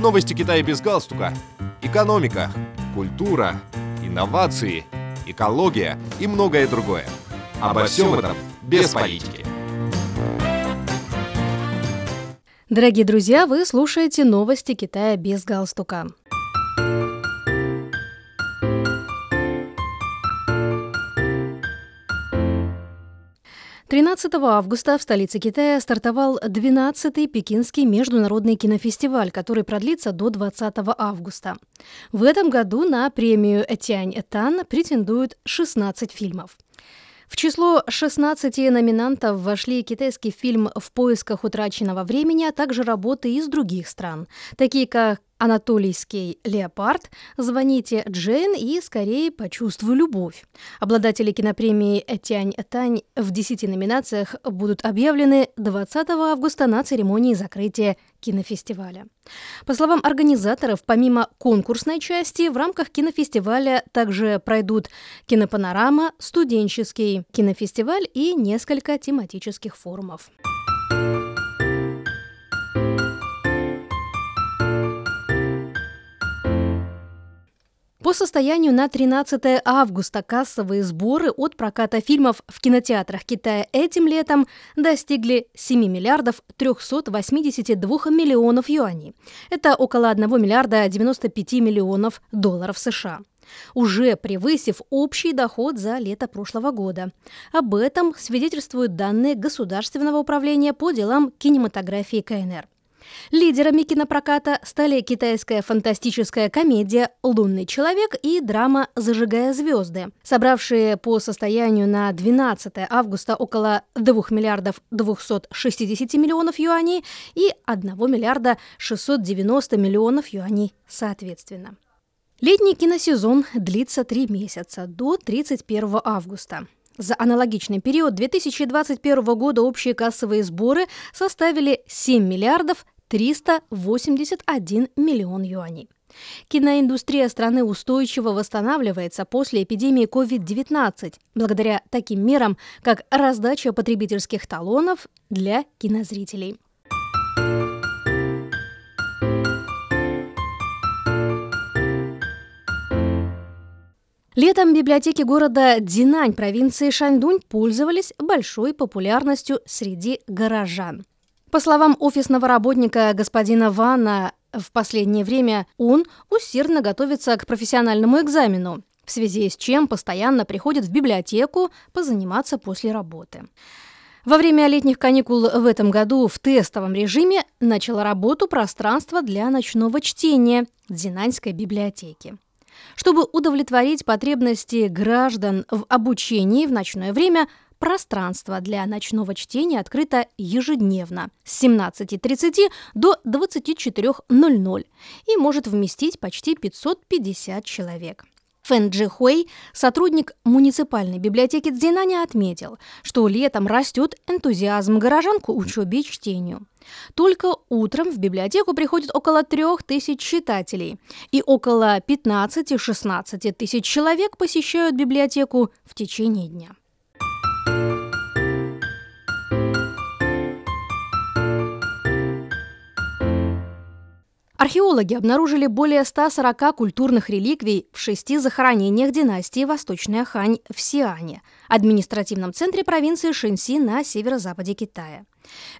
Новости Китая без галстука. Экономика, культура, инновации, экология и многое другое. Обо всем этом без политики. Дорогие друзья, вы слушаете новости Китая без галстука. 13 августа в столице Китая стартовал 12-й Пекинский международный кинофестиваль, который продлится до 20 августа. В этом году на премию Тянь Этан претендуют 16 фильмов. В число 16 номинантов вошли китайский фильм «В поисках утраченного времени», а также работы из других стран, такие как Анатолийский леопард, звоните Джейн и скорее почувствую любовь. Обладатели кинопремии Тянь Тань в 10 номинациях будут объявлены 20 августа на церемонии закрытия кинофестиваля. По словам организаторов, помимо конкурсной части, в рамках кинофестиваля также пройдут кинопанорама, студенческий кинофестиваль и несколько тематических форумов. По состоянию на 13 августа кассовые сборы от проката фильмов в кинотеатрах Китая этим летом достигли 7 миллиардов 382 миллионов юаней. Это около 1 миллиарда 95 миллионов долларов США уже превысив общий доход за лето прошлого года. Об этом свидетельствуют данные Государственного управления по делам кинематографии КНР. Лидерами кинопроката стали китайская фантастическая комедия «Лунный человек» и драма «Зажигая звезды», собравшие по состоянию на 12 августа около 2 миллиардов 260 миллионов юаней и 1 миллиарда 690 миллионов юаней соответственно. Летний киносезон длится три месяца, до 31 августа. За аналогичный период 2021 года общие кассовые сборы составили 7 миллиардов 381 миллион юаней. Киноиндустрия страны устойчиво восстанавливается после эпидемии COVID-19 благодаря таким мерам, как раздача потребительских талонов для кинозрителей. Летом библиотеки города Динань провинции Шаньдунь пользовались большой популярностью среди горожан. По словам офисного работника господина Вана, в последнее время он усердно готовится к профессиональному экзамену, в связи с чем постоянно приходит в библиотеку позаниматься после работы. Во время летних каникул в этом году в тестовом режиме начало работу пространство для ночного чтения Дзинаньской библиотеки. Чтобы удовлетворить потребности граждан в обучении в ночное время, Пространство для ночного чтения открыто ежедневно с 17.30 до 24.00 и может вместить почти 550 человек. Фэн Джи Хуэй, сотрудник муниципальной библиотеки Цзинаня, отметил, что летом растет энтузиазм горожан к учебе и чтению. Только утром в библиотеку приходит около трех тысяч читателей, и около 15-16 тысяч человек посещают библиотеку в течение дня. Археологи обнаружили более 140 культурных реликвий в шести захоронениях династии Восточная Хань в Сиане, административном центре провинции Шэньси на северо-западе Китая.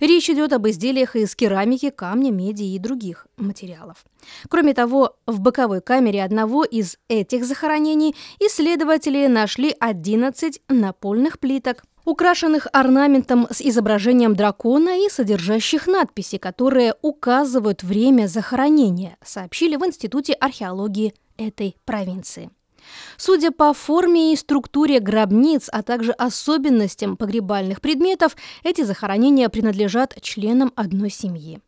Речь идет об изделиях из керамики, камня, меди и других материалов. Кроме того, в боковой камере одного из этих захоронений исследователи нашли 11 напольных плиток, украшенных орнаментом с изображением дракона и содержащих надписи, которые указывают время захоронения, сообщили в Институте археологии этой провинции. Судя по форме и структуре гробниц, а также особенностям погребальных предметов, эти захоронения принадлежат членам одной семьи.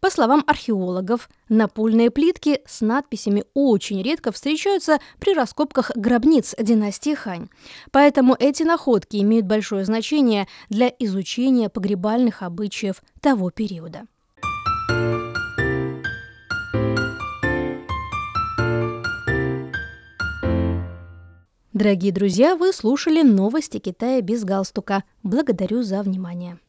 По словам археологов, напольные плитки с надписями очень редко встречаются при раскопках гробниц династии Хань. Поэтому эти находки имеют большое значение для изучения погребальных обычаев того периода. Дорогие друзья, вы слушали новости Китая без галстука. Благодарю за внимание.